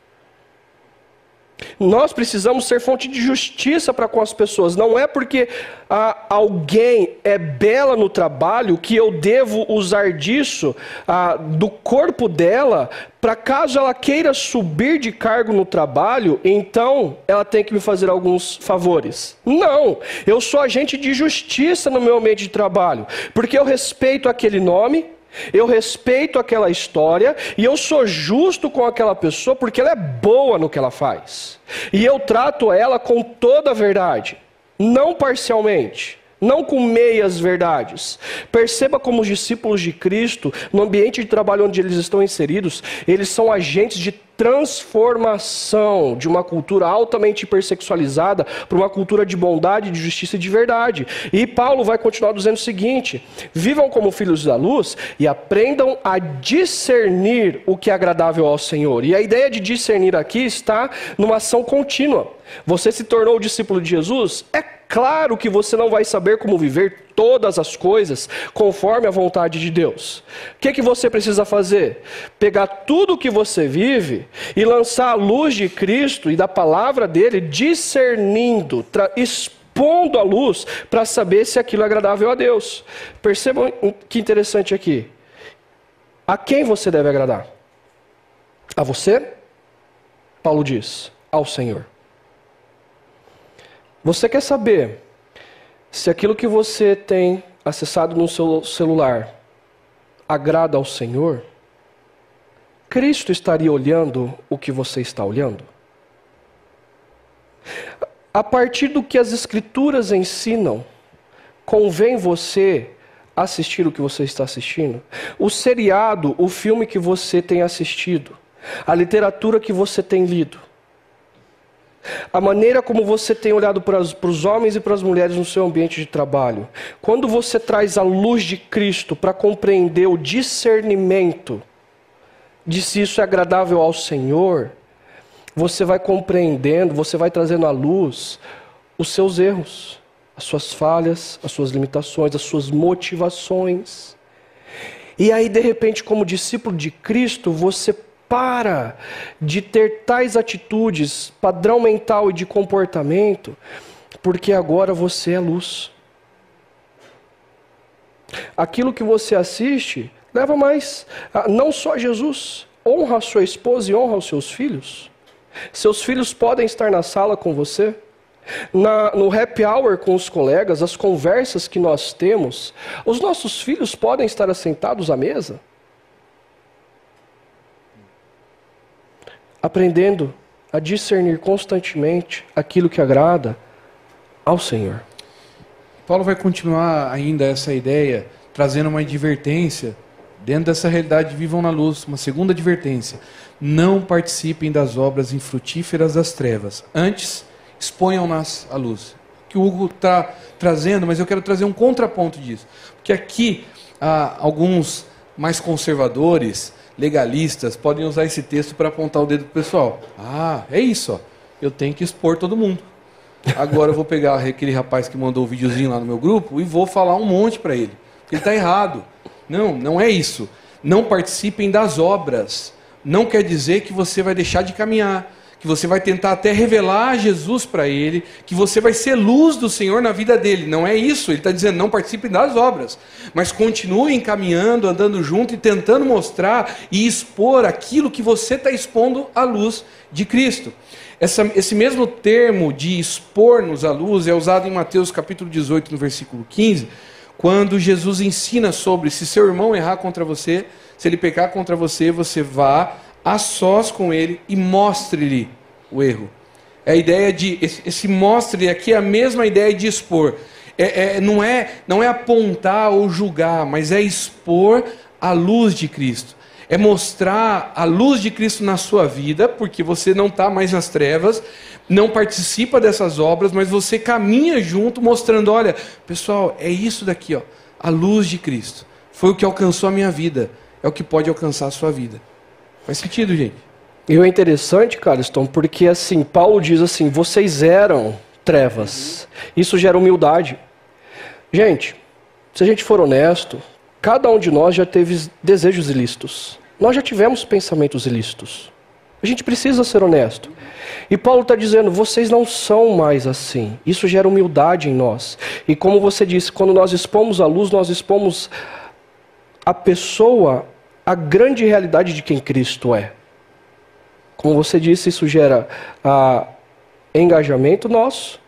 Nós precisamos ser fonte de justiça para com as pessoas. Não é porque ah, alguém é bela no trabalho que eu devo usar disso, ah, do corpo dela, para caso ela queira subir de cargo no trabalho, então ela tem que me fazer alguns favores. Não, eu sou agente de justiça no meu ambiente de trabalho, porque eu respeito aquele nome eu respeito aquela história e eu sou justo com aquela pessoa porque ela é boa no que ela faz. E eu trato ela com toda a verdade, não parcialmente não com meias verdades. Perceba como os discípulos de Cristo, no ambiente de trabalho onde eles estão inseridos, eles são agentes de transformação de uma cultura altamente hipersexualizada para uma cultura de bondade, de justiça e de verdade. E Paulo vai continuar dizendo o seguinte: vivam como filhos da luz e aprendam a discernir o que é agradável ao Senhor. E a ideia de discernir aqui está numa ação contínua. Você se tornou discípulo de Jesus? É claro que você não vai saber como viver todas as coisas conforme a vontade de Deus. O que, que você precisa fazer? Pegar tudo o que você vive e lançar a luz de Cristo e da palavra dele, discernindo, expondo a luz para saber se aquilo é agradável a Deus. Percebam que interessante aqui. A quem você deve agradar? A você? Paulo diz, ao Senhor. Você quer saber se aquilo que você tem acessado no seu celular agrada ao Senhor? Cristo estaria olhando o que você está olhando? A partir do que as Escrituras ensinam, convém você assistir o que você está assistindo? O seriado, o filme que você tem assistido, a literatura que você tem lido, a maneira como você tem olhado para, os homens e para as mulheres no seu ambiente de trabalho, quando você traz a luz de Cristo para compreender o discernimento de se isso é agradável ao Senhor, você vai compreendendo, você vai trazendo à luz os seus erros, as suas falhas, as suas limitações, as suas motivações. E aí, de repente, como discípulo de Cristo, você para de ter tais atitudes, padrão mental e de comportamento, porque agora você é luz. Aquilo que você assiste Leva mais, não só Jesus, honra a sua esposa e honra os seus filhos. Seus filhos podem estar na sala com você. Na, no happy hour com os colegas, as conversas que nós temos, os nossos filhos podem estar assentados à mesa. Aprendendo a discernir constantemente aquilo que agrada ao Senhor. Paulo vai continuar ainda essa ideia, trazendo uma advertência Dentro dessa realidade, vivam na luz. Uma segunda advertência: não participem das obras infrutíferas das trevas. Antes, exponham-nas à luz. Que o Hugo está trazendo, mas eu quero trazer um contraponto disso. Porque aqui, alguns mais conservadores, legalistas, podem usar esse texto para apontar o dedo para o pessoal. Ah, é isso, ó. eu tenho que expor todo mundo. Agora eu vou pegar aquele rapaz que mandou o um videozinho lá no meu grupo e vou falar um monte para ele. Ele está errado. Não, não é isso. Não participem das obras. Não quer dizer que você vai deixar de caminhar, que você vai tentar até revelar Jesus para ele, que você vai ser luz do Senhor na vida dele. Não é isso. Ele está dizendo, não participem das obras, mas continuem caminhando, andando junto e tentando mostrar e expor aquilo que você está expondo à luz de Cristo. Essa, esse mesmo termo de expor-nos à luz é usado em Mateus capítulo 18, no versículo 15 quando Jesus ensina sobre se seu irmão errar contra você, se ele pecar contra você, você vá a sós com ele e mostre-lhe o erro. É a ideia de esse, esse mostre aqui é a mesma ideia de expor. É, é, não, é, não é apontar ou julgar, mas é expor a luz de Cristo é mostrar a luz de Cristo na sua vida, porque você não está mais nas trevas, não participa dessas obras, mas você caminha junto, mostrando: olha, pessoal, é isso daqui, ó, a luz de Cristo. Foi o que alcançou a minha vida, é o que pode alcançar a sua vida. Faz sentido, gente? E o interessante, Carlston, porque assim, Paulo diz assim: vocês eram trevas. Isso gera humildade. Gente, se a gente for honesto, cada um de nós já teve desejos ilícitos. Nós já tivemos pensamentos ilícitos. A gente precisa ser honesto. E Paulo está dizendo: vocês não são mais assim. Isso gera humildade em nós. E como você disse, quando nós expomos a luz, nós expomos a pessoa, a grande realidade de quem Cristo é. Como você disse, isso gera ah, engajamento nosso,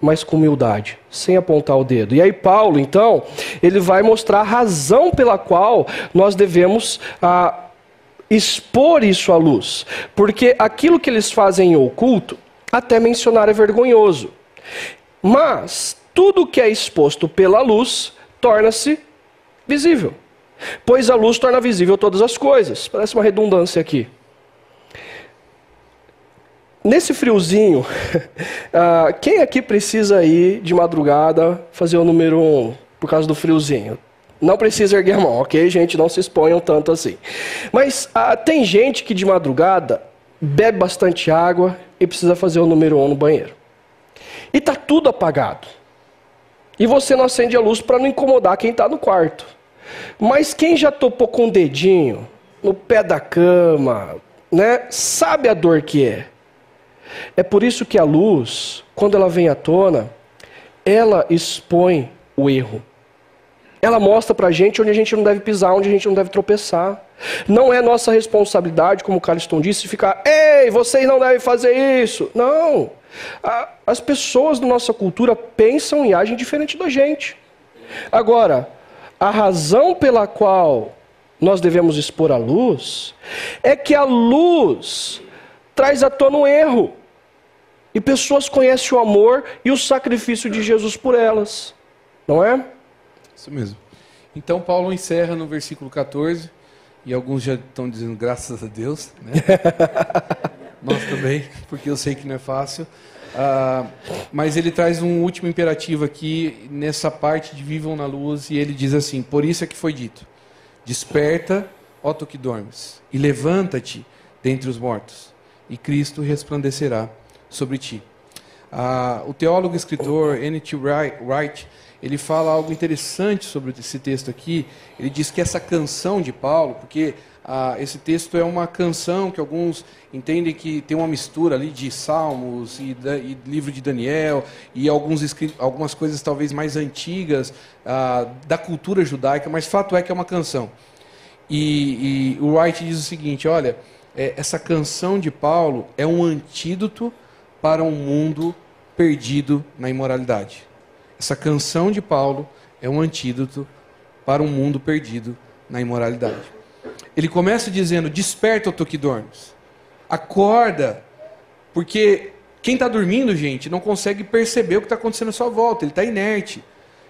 mas com humildade, sem apontar o dedo. E aí, Paulo, então, ele vai mostrar a razão pela qual nós devemos. Ah, expor isso à luz, porque aquilo que eles fazem em oculto, até mencionar é vergonhoso. Mas tudo que é exposto pela luz torna-se visível, pois a luz torna visível todas as coisas. Parece uma redundância aqui. Nesse friozinho, (laughs) ah, quem aqui precisa ir de madrugada fazer o número um por causa do friozinho? Não precisa erguer a mão, ok, gente? Não se exponham tanto assim. Mas ah, tem gente que de madrugada bebe bastante água e precisa fazer o número um no banheiro. E está tudo apagado. E você não acende a luz para não incomodar quem está no quarto. Mas quem já topou com o dedinho no pé da cama, né, sabe a dor que é. É por isso que a luz, quando ela vem à tona, ela expõe o erro. Ela mostra pra gente onde a gente não deve pisar, onde a gente não deve tropeçar. Não é nossa responsabilidade, como o Carliston disse, ficar, ei, vocês não devem fazer isso. Não. As pessoas da nossa cultura pensam e agem diferente da gente. Agora, a razão pela qual nós devemos expor a luz é que a luz traz à tona o erro. E pessoas conhecem o amor e o sacrifício de Jesus por elas. Não é? Isso mesmo. Então Paulo encerra no versículo 14, e alguns já estão dizendo graças a Deus, né? (laughs) Nós também, porque eu sei que não é fácil. Ah, mas ele traz um último imperativo aqui nessa parte de vivam na luz e ele diz assim: Por isso é que foi dito: Desperta, ó tu que dormes, e levanta-te dentre os mortos, e Cristo resplandecerá sobre ti. Ah, o teólogo e escritor N.T. Wright ele fala algo interessante sobre esse texto aqui. Ele diz que essa canção de Paulo, porque ah, esse texto é uma canção que alguns entendem que tem uma mistura ali de Salmos e, da, e livro de Daniel e alguns algumas coisas talvez mais antigas ah, da cultura judaica, mas fato é que é uma canção. E, e o Wright diz o seguinte: olha, é, essa canção de Paulo é um antídoto para um mundo perdido na imoralidade. Essa canção de Paulo é um antídoto para um mundo perdido na imoralidade. Ele começa dizendo: Desperta, tu que dormes. Acorda, porque quem está dormindo, gente, não consegue perceber o que está acontecendo à sua volta, ele está inerte.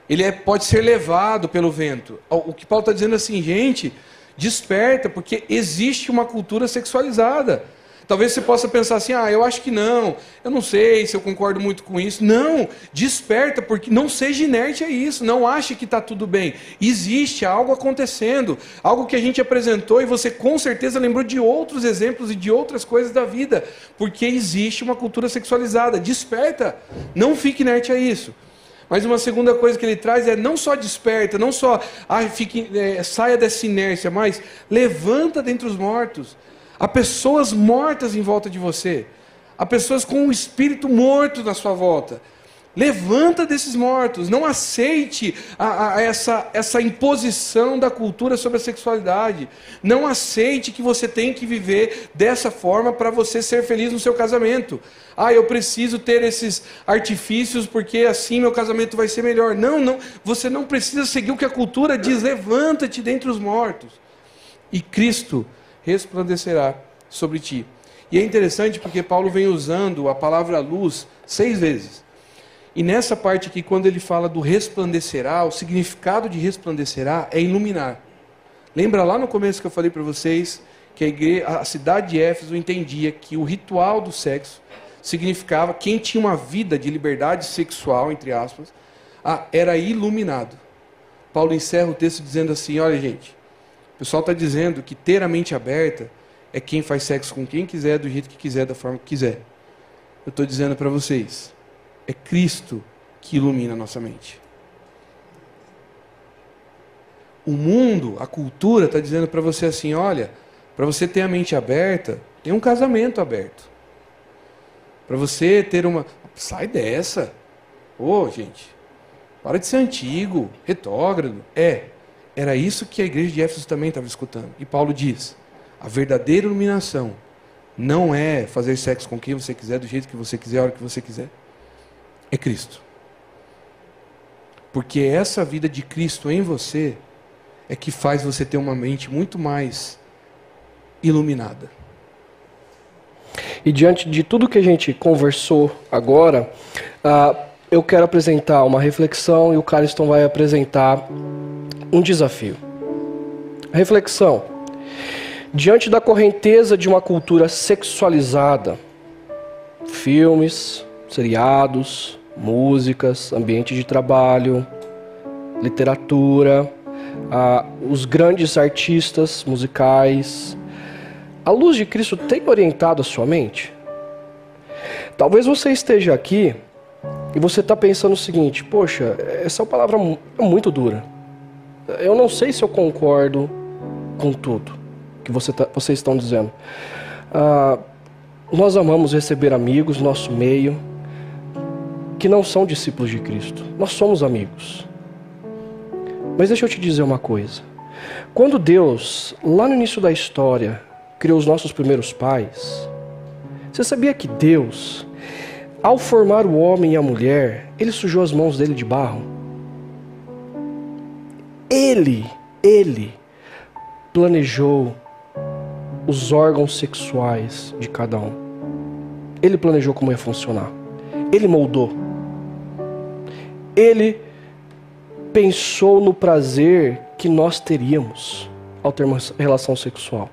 Ele é, pode ser levado pelo vento. O que Paulo está dizendo é assim, gente, desperta, porque existe uma cultura sexualizada. Talvez você possa pensar assim: ah, eu acho que não, eu não sei se eu concordo muito com isso. Não, desperta, porque não seja inerte a isso, não ache que está tudo bem. Existe algo acontecendo, algo que a gente apresentou e você com certeza lembrou de outros exemplos e de outras coisas da vida, porque existe uma cultura sexualizada. Desperta, não fique inerte a isso. Mas uma segunda coisa que ele traz é não só desperta, não só ah, fique, é, saia dessa inércia, mas levanta dentre os mortos. Há pessoas mortas em volta de você. Há pessoas com o espírito morto na sua volta. Levanta desses mortos. Não aceite a, a essa, essa imposição da cultura sobre a sexualidade. Não aceite que você tem que viver dessa forma para você ser feliz no seu casamento. Ah, eu preciso ter esses artifícios porque assim meu casamento vai ser melhor. Não, não. Você não precisa seguir o que a cultura diz. Levanta-te dentre os mortos. E Cristo resplandecerá sobre ti. E é interessante porque Paulo vem usando a palavra luz seis vezes. E nessa parte aqui, quando ele fala do resplandecerá, o significado de resplandecerá é iluminar. Lembra lá no começo que eu falei para vocês que a, igreja, a cidade de Éfeso entendia que o ritual do sexo significava quem tinha uma vida de liberdade sexual, entre aspas, era iluminado. Paulo encerra o texto dizendo assim: olha, gente, pessoal está dizendo que ter a mente aberta é quem faz sexo com quem quiser, do jeito que quiser, da forma que quiser. Eu estou dizendo para vocês, é Cristo que ilumina a nossa mente. O mundo, a cultura está dizendo para você assim: olha, para você ter a mente aberta, tem um casamento aberto. Para você ter uma. Sai dessa. Ô, oh, gente, para de ser antigo, retrógrado. É, era isso que a igreja de Éfeso também estava escutando. E Paulo diz: a verdadeira iluminação não é fazer sexo com quem você quiser, do jeito que você quiser, a hora que você quiser. É Cristo. Porque essa vida de Cristo em você é que faz você ter uma mente muito mais iluminada. E diante de tudo que a gente conversou agora, uh, eu quero apresentar uma reflexão e o Carliston vai apresentar um desafio. Reflexão. Diante da correnteza de uma cultura sexualizada, filmes, seriados, músicas, ambiente de trabalho, literatura, ah, os grandes artistas musicais, a luz de Cristo tem orientado a sua mente? Talvez você esteja aqui e você está pensando o seguinte: poxa, essa palavra é muito dura eu não sei se eu concordo com tudo que você tá, vocês estão dizendo. Ah, nós amamos receber amigos, nosso meio, que não são discípulos de Cristo. Nós somos amigos. Mas deixa eu te dizer uma coisa. Quando Deus, lá no início da história, criou os nossos primeiros pais, você sabia que Deus, ao formar o homem e a mulher, ele sujou as mãos dele de barro? Ele, ele planejou os órgãos sexuais de cada um. Ele planejou como ia funcionar. Ele moldou. Ele pensou no prazer que nós teríamos ao ter uma relação sexual.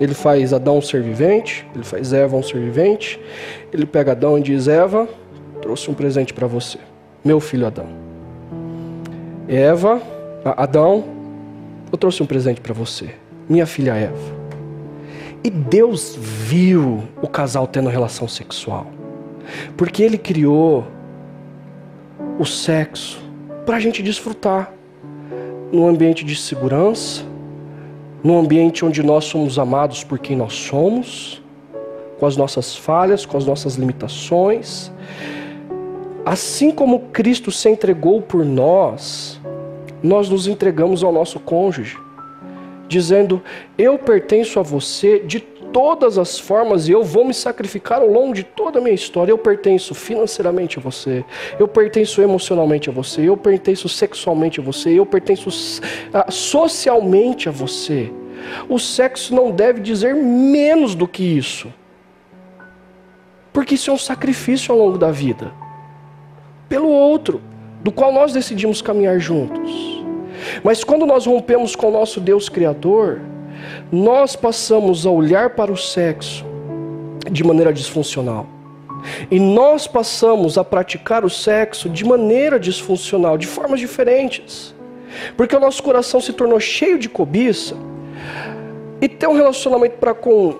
Ele faz Adão ser vivente, ele faz Eva um ser vivente. Ele pega Adão e diz: Eva, trouxe um presente para você, meu filho Adão. Eva, Adão, eu trouxe um presente para você, minha filha Eva. E Deus viu o casal tendo relação sexual, porque Ele criou o sexo para a gente desfrutar num ambiente de segurança, num ambiente onde nós somos amados por quem nós somos, com as nossas falhas, com as nossas limitações. Assim como Cristo se entregou por nós, nós nos entregamos ao nosso cônjuge, dizendo: Eu pertenço a você de todas as formas e eu vou me sacrificar ao longo de toda a minha história. Eu pertenço financeiramente a você, eu pertenço emocionalmente a você, eu pertenço sexualmente a você, eu pertenço uh, socialmente a você. O sexo não deve dizer menos do que isso, porque isso é um sacrifício ao longo da vida pelo outro, do qual nós decidimos caminhar juntos. Mas quando nós rompemos com o nosso Deus Criador, nós passamos a olhar para o sexo de maneira disfuncional. E nós passamos a praticar o sexo de maneira disfuncional, de formas diferentes. Porque o nosso coração se tornou cheio de cobiça e ter um relacionamento para com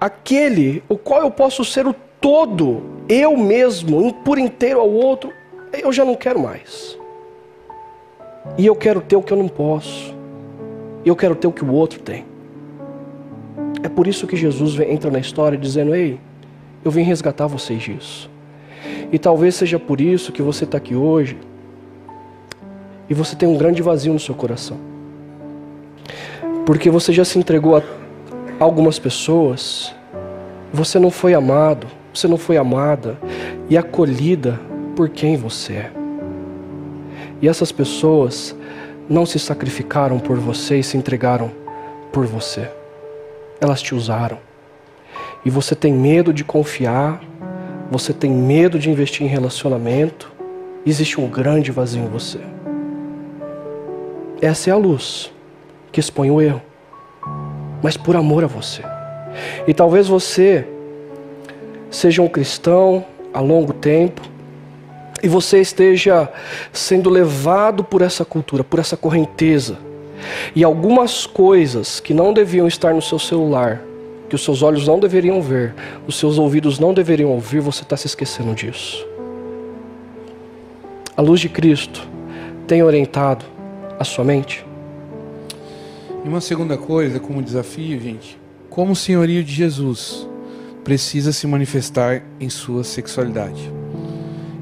aquele o qual eu posso ser o todo, eu mesmo, por inteiro ao outro, eu já não quero mais. E eu quero ter o que eu não posso. E eu quero ter o que o outro tem. É por isso que Jesus entra na história dizendo: Ei, eu vim resgatar vocês disso. E talvez seja por isso que você está aqui hoje e você tem um grande vazio no seu coração. Porque você já se entregou a algumas pessoas, você não foi amado, você não foi amada e acolhida por quem você é. E essas pessoas não se sacrificaram por você e se entregaram por você elas te usaram. E você tem medo de confiar, você tem medo de investir em relacionamento, existe um grande vazio em você. Essa é a luz que expõe o erro, mas por amor a você. E talvez você seja um cristão há longo tempo e você esteja sendo levado por essa cultura, por essa correnteza e algumas coisas que não deviam estar no seu celular, que os seus olhos não deveriam ver, os seus ouvidos não deveriam ouvir, você está se esquecendo disso. A luz de Cristo tem orientado a sua mente? E uma segunda coisa, como desafio, gente, como o senhorio de Jesus precisa se manifestar em sua sexualidade?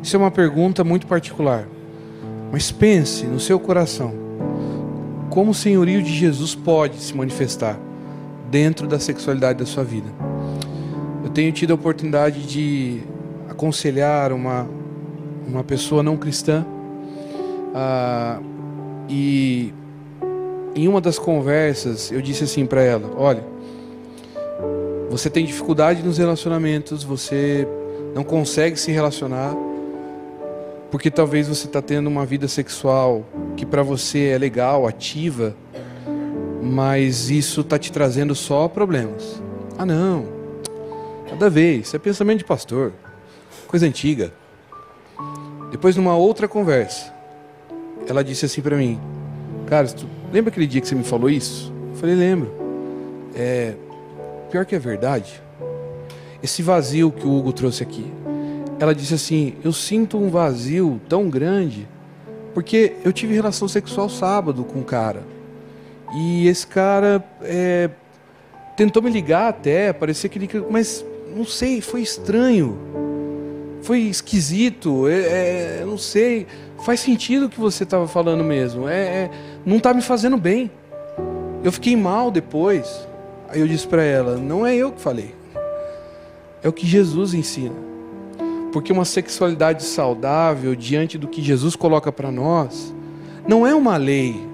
Isso é uma pergunta muito particular, mas pense no seu coração como o senhorio de Jesus pode se manifestar dentro da sexualidade da sua vida. Eu tenho tido a oportunidade de aconselhar uma, uma pessoa não cristã ah, e em uma das conversas eu disse assim para ela: olha, você tem dificuldade nos relacionamentos, você não consegue se relacionar porque talvez você está tendo uma vida sexual que para você é legal, ativa, mas isso está te trazendo só problemas. Ah, não, nada a ver, isso é pensamento de pastor, coisa antiga. Depois, numa outra conversa, ela disse assim para mim: Cara, tu lembra aquele dia que você me falou isso? Eu falei: Lembro. É, pior que é verdade. Esse vazio que o Hugo trouxe aqui ela disse assim: Eu sinto um vazio tão grande, porque eu tive relação sexual sábado com um cara. E esse cara é, tentou me ligar até, parecia que ele. Mas não sei, foi estranho. foi esquisito, é, é, não sei. Faz sentido o que você estava falando mesmo. É, é não está me fazendo bem. Eu fiquei mal depois. Aí eu disse para ela: não é eu que falei. É o que Jesus ensina. Porque uma sexualidade saudável, diante do que Jesus coloca para nós, não é uma lei.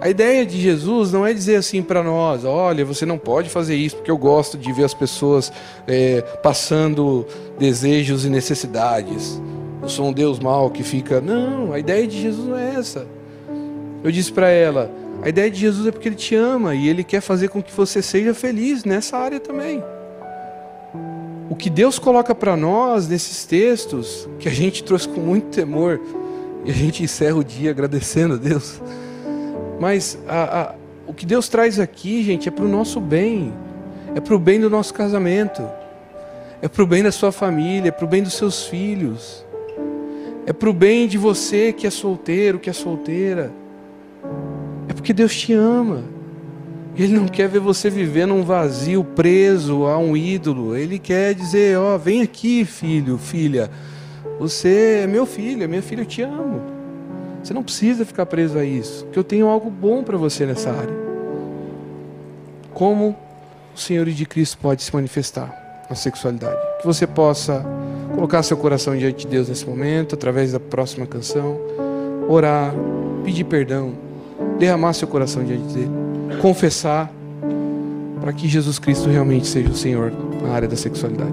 A ideia de Jesus não é dizer assim para nós: olha, você não pode fazer isso, porque eu gosto de ver as pessoas é, passando desejos e necessidades. Eu sou um Deus mau que fica. Não, a ideia de Jesus não é essa. Eu disse para ela: a ideia de Jesus é porque Ele te ama e Ele quer fazer com que você seja feliz nessa área também. O que Deus coloca para nós nesses textos, que a gente trouxe com muito temor, e a gente encerra o dia agradecendo a Deus. Mas a, a, o que Deus traz aqui, gente, é para o nosso bem, é para o bem do nosso casamento, é para o bem da sua família, é para o bem dos seus filhos, é para o bem de você que é solteiro, que é solteira. É porque Deus te ama. Ele não quer ver você vivendo um vazio, preso a um ídolo. Ele quer dizer: Ó, oh, vem aqui, filho, filha. Você é meu filho, é minha filha, eu te amo. Você não precisa ficar preso a isso, que eu tenho algo bom para você nessa área. Como o Senhor de Cristo pode se manifestar na sexualidade? Que você possa colocar seu coração diante de Deus nesse momento, através da próxima canção, orar, pedir perdão, derramar seu coração diante dele confessar, para que Jesus Cristo realmente seja o Senhor na área da sexualidade.